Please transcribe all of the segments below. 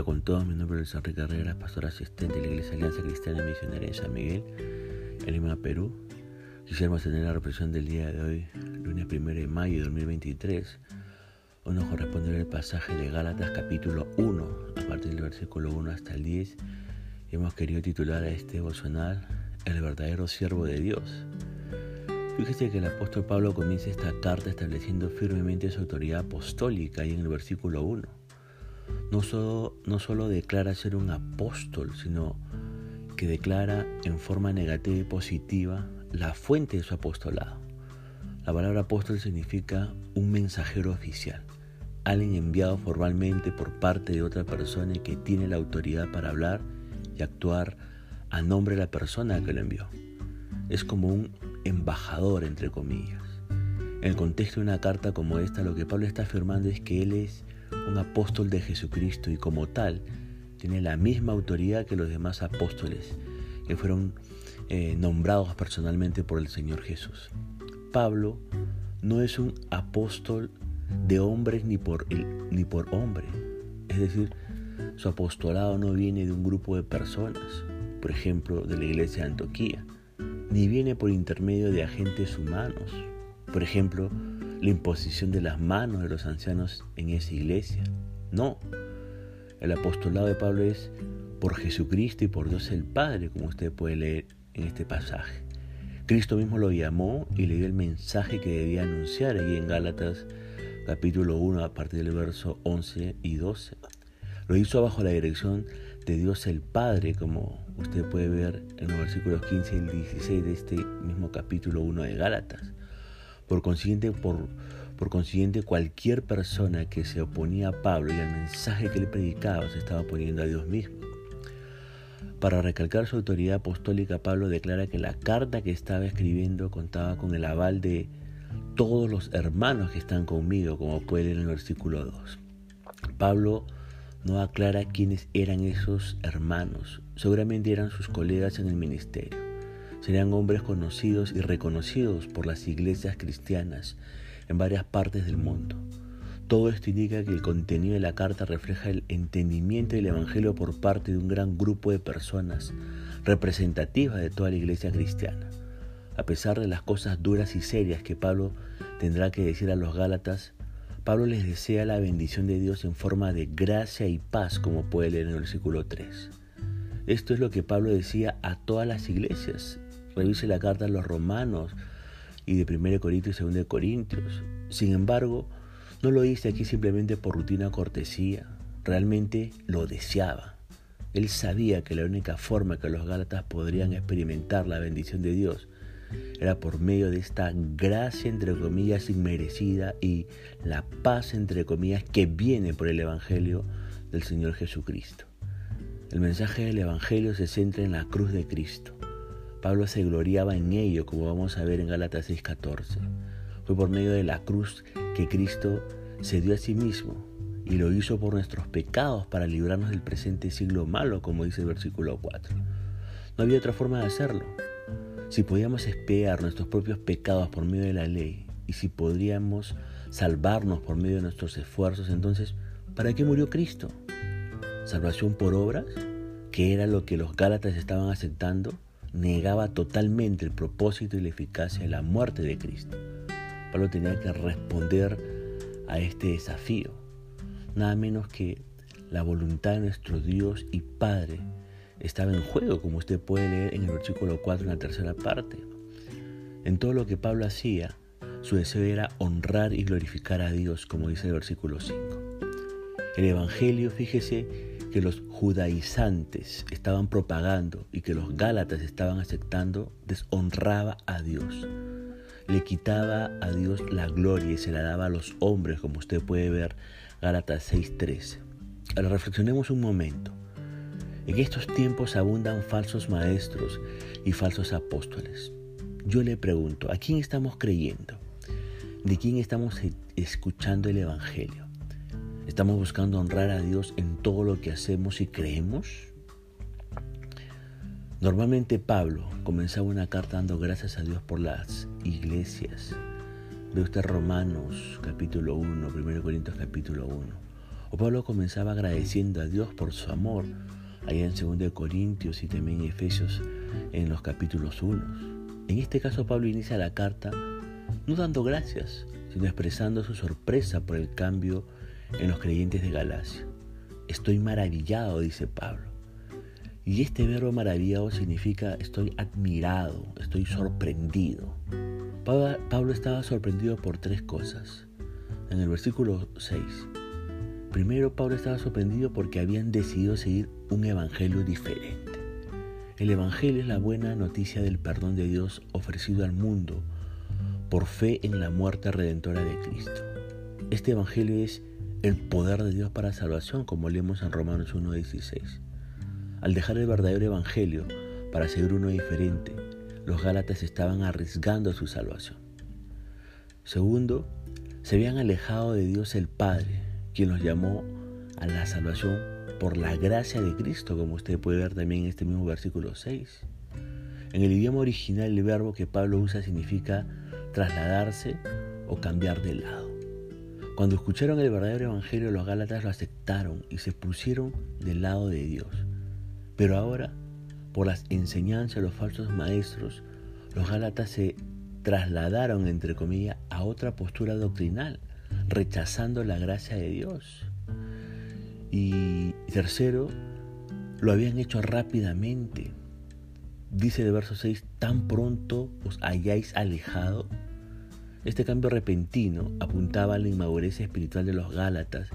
día con todos, mi nombre es Enrique Carrera, pastor asistente de la Iglesia Alianza Cristiana Misionera en San Miguel, en Lima, Perú. Quisiéramos tener la reflexión del día de hoy, lunes 1 de mayo de 2023. Hoy nos corresponde el pasaje de Gálatas capítulo 1, a partir del versículo 1 hasta el 10. hemos querido titular a este devocional El verdadero siervo de Dios. Fíjese que el apóstol Pablo comienza esta carta estableciendo firmemente su autoridad apostólica ahí en el versículo 1. No solo, no solo declara ser un apóstol, sino que declara en forma negativa y positiva la fuente de su apostolado. La palabra apóstol significa un mensajero oficial, alguien enviado formalmente por parte de otra persona que tiene la autoridad para hablar y actuar a nombre de la persona que lo envió. Es como un embajador, entre comillas. En el contexto de una carta como esta, lo que Pablo está afirmando es que él es un apóstol de Jesucristo y como tal tiene la misma autoridad que los demás apóstoles que fueron eh, nombrados personalmente por el Señor Jesús. Pablo no es un apóstol de hombres ni por, ni por hombre. Es decir, su apostolado no viene de un grupo de personas, por ejemplo, de la iglesia de Antioquía ni viene por intermedio de agentes humanos. Por ejemplo, la imposición de las manos de los ancianos en esa iglesia. No, el apostolado de Pablo es por Jesucristo y por Dios el Padre, como usted puede leer en este pasaje. Cristo mismo lo llamó y le dio el mensaje que debía anunciar allí en Gálatas capítulo 1 a partir del verso 11 y 12. Lo hizo bajo la dirección de Dios el Padre, como usted puede ver en los versículos 15 y 16 de este mismo capítulo 1 de Gálatas. Por consiguiente, cualquier persona que se oponía a Pablo y al mensaje que él predicaba se estaba oponiendo a Dios mismo. Para recalcar su autoridad apostólica, Pablo declara que la carta que estaba escribiendo contaba con el aval de todos los hermanos que están conmigo, como puede leer en el versículo 2. Pablo no aclara quiénes eran esos hermanos. Seguramente eran sus colegas en el ministerio. Serían hombres conocidos y reconocidos por las iglesias cristianas en varias partes del mundo. Todo esto indica que el contenido de la carta refleja el entendimiento del Evangelio por parte de un gran grupo de personas representativas de toda la iglesia cristiana. A pesar de las cosas duras y serias que Pablo tendrá que decir a los Gálatas, Pablo les desea la bendición de Dios en forma de gracia y paz, como puede leer en el versículo 3. Esto es lo que Pablo decía a todas las iglesias. Revise la carta a los romanos y de 1 Corintios y 2 Corintios. Sin embargo, no lo hice aquí simplemente por rutina cortesía. Realmente lo deseaba. Él sabía que la única forma que los Gálatas podrían experimentar la bendición de Dios era por medio de esta gracia entre comillas inmerecida y la paz entre comillas que viene por el Evangelio del Señor Jesucristo. El mensaje del Evangelio se centra en la cruz de Cristo. Pablo se gloriaba en ello, como vamos a ver en Gálatas 6:14. Fue por medio de la cruz que Cristo se dio a sí mismo y lo hizo por nuestros pecados para librarnos del presente siglo malo, como dice el versículo 4. No había otra forma de hacerlo. Si podíamos espiar nuestros propios pecados por medio de la ley y si podríamos salvarnos por medio de nuestros esfuerzos, entonces, ¿para qué murió Cristo? ¿Salvación por obras? que era lo que los Gálatas estaban aceptando? Negaba totalmente el propósito y la eficacia de la muerte de Cristo. Pablo tenía que responder a este desafío. Nada menos que la voluntad de nuestro Dios y Padre estaba en juego, como usted puede leer en el versículo 4 en la tercera parte. En todo lo que Pablo hacía, su deseo era honrar y glorificar a Dios, como dice el versículo 5. El Evangelio, fíjese que los judaizantes estaban propagando y que los gálatas estaban aceptando, deshonraba a Dios. Le quitaba a Dios la gloria y se la daba a los hombres, como usted puede ver Gálatas 6.13. Ahora reflexionemos un momento. En estos tiempos abundan falsos maestros y falsos apóstoles. Yo le pregunto, ¿a quién estamos creyendo? ¿De quién estamos e-, escuchando el Evangelio? ¿Estamos buscando honrar a Dios en todo lo que hacemos y creemos? Normalmente Pablo comenzaba una carta dando gracias a Dios por las iglesias. Ve usted Romanos capítulo 1, 1 Corintios capítulo 1. O Pablo comenzaba agradeciendo a Dios por su amor, allá en 2 Corintios y también en Efesios en los capítulos 1. En este caso Pablo inicia la carta no dando gracias, sino expresando su sorpresa por el cambio en los creyentes de Galacia. Estoy maravillado, dice Pablo. Y este verbo maravillado significa estoy admirado, estoy sorprendido. Pablo estaba sorprendido por tres cosas. En el versículo 6. Primero, Pablo estaba sorprendido porque habían decidido seguir un evangelio diferente. El evangelio es la buena noticia del perdón de Dios ofrecido al mundo por fe en la muerte redentora de Cristo. Este evangelio es el poder de Dios para salvación, como leemos en Romanos 1.16. Al dejar el verdadero evangelio para seguir uno diferente, los Gálatas estaban arriesgando su salvación. Segundo, se habían alejado de Dios el Padre, quien los llamó a la salvación por la gracia de Cristo, como usted puede ver también en este mismo versículo 6. En el idioma original el verbo que Pablo usa significa trasladarse o cambiar de lado. Cuando escucharon el verdadero evangelio, los Gálatas lo aceptaron y se pusieron del lado de Dios. Pero ahora, por las enseñanzas de los falsos maestros, los Gálatas se trasladaron, entre comillas, a otra postura doctrinal, rechazando la gracia de Dios. Y tercero, lo habían hecho rápidamente. Dice el verso 6, tan pronto os hayáis alejado este cambio repentino apuntaba a la inmadurez espiritual de los Gálatas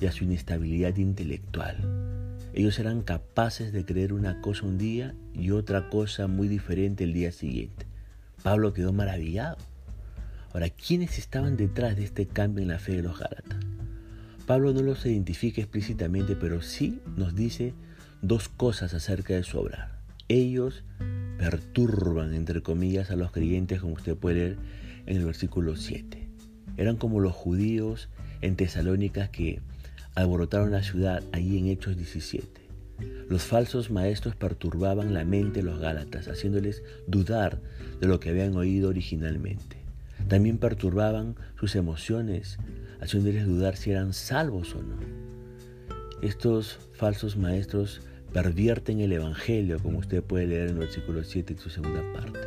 y a su inestabilidad intelectual. Ellos eran capaces de creer una cosa un día y otra cosa muy diferente el día siguiente. Pablo quedó maravillado. Ahora, ¿quiénes estaban detrás de este cambio en la fe de los Gálatas? Pablo no los identifica explícitamente, pero sí nos dice dos cosas acerca de su obrar. Ellos perturban, entre comillas, a los creyentes, como usted puede leer en el versículo 7. Eran como los judíos en Tesalónicas que alborotaron la ciudad allí en Hechos 17. Los falsos maestros perturbaban la mente de los Gálatas, haciéndoles dudar de lo que habían oído originalmente. También perturbaban sus emociones, haciéndoles dudar si eran salvos o no. Estos falsos maestros pervierten el Evangelio, como usted puede leer en el versículo 7 en su segunda parte.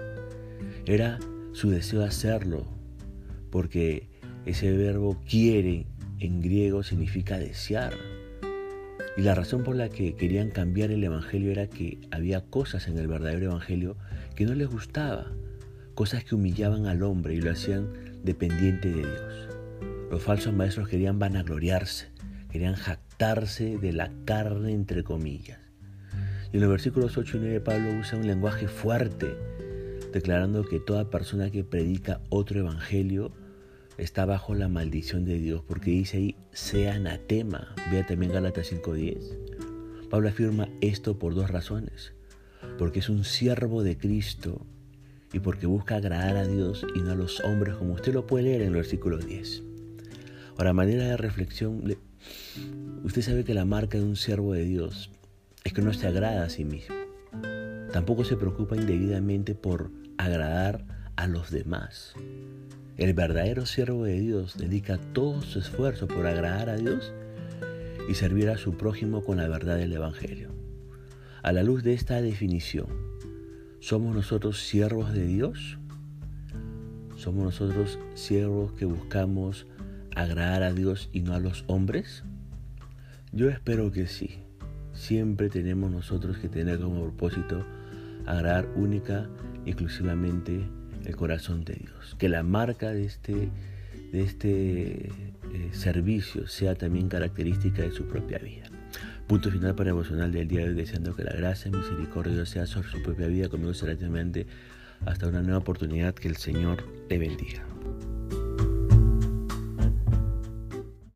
Era su deseo de hacerlo, porque ese verbo quiere en griego significa desear. Y la razón por la que querían cambiar el Evangelio era que había cosas en el verdadero Evangelio que no les gustaba, cosas que humillaban al hombre y lo hacían dependiente de Dios. Los falsos maestros querían vanagloriarse, querían jactarse de la carne entre comillas. Y en los versículos 8 y 9 Pablo usa un lenguaje fuerte declarando que toda persona que predica otro evangelio está bajo la maldición de Dios, porque dice ahí, sea anatema. Vea también Gálatas 5.10. Pablo afirma esto por dos razones. Porque es un siervo de Cristo y porque busca agradar a Dios y no a los hombres, como usted lo puede leer en el versículo 10. Ahora, manera de reflexión, usted sabe que la marca de un siervo de Dios es que no se agrada a sí mismo. Tampoco se preocupa indebidamente por agradar a los demás. El verdadero siervo de Dios dedica todo su esfuerzo por agradar a Dios y servir a su prójimo con la verdad del Evangelio. A la luz de esta definición, ¿somos nosotros siervos de Dios? ¿Somos nosotros siervos que buscamos agradar a Dios y no a los hombres? Yo espero que sí. Siempre tenemos nosotros que tener como propósito agradar única exclusivamente el corazón de Dios. Que la marca de este, de este eh, servicio sea también característica de su propia vida. Punto final para emocional del día de hoy, deseando que la gracia y misericordia sea sobre su propia vida, conmigo será hasta una nueva oportunidad. Que el Señor te bendiga.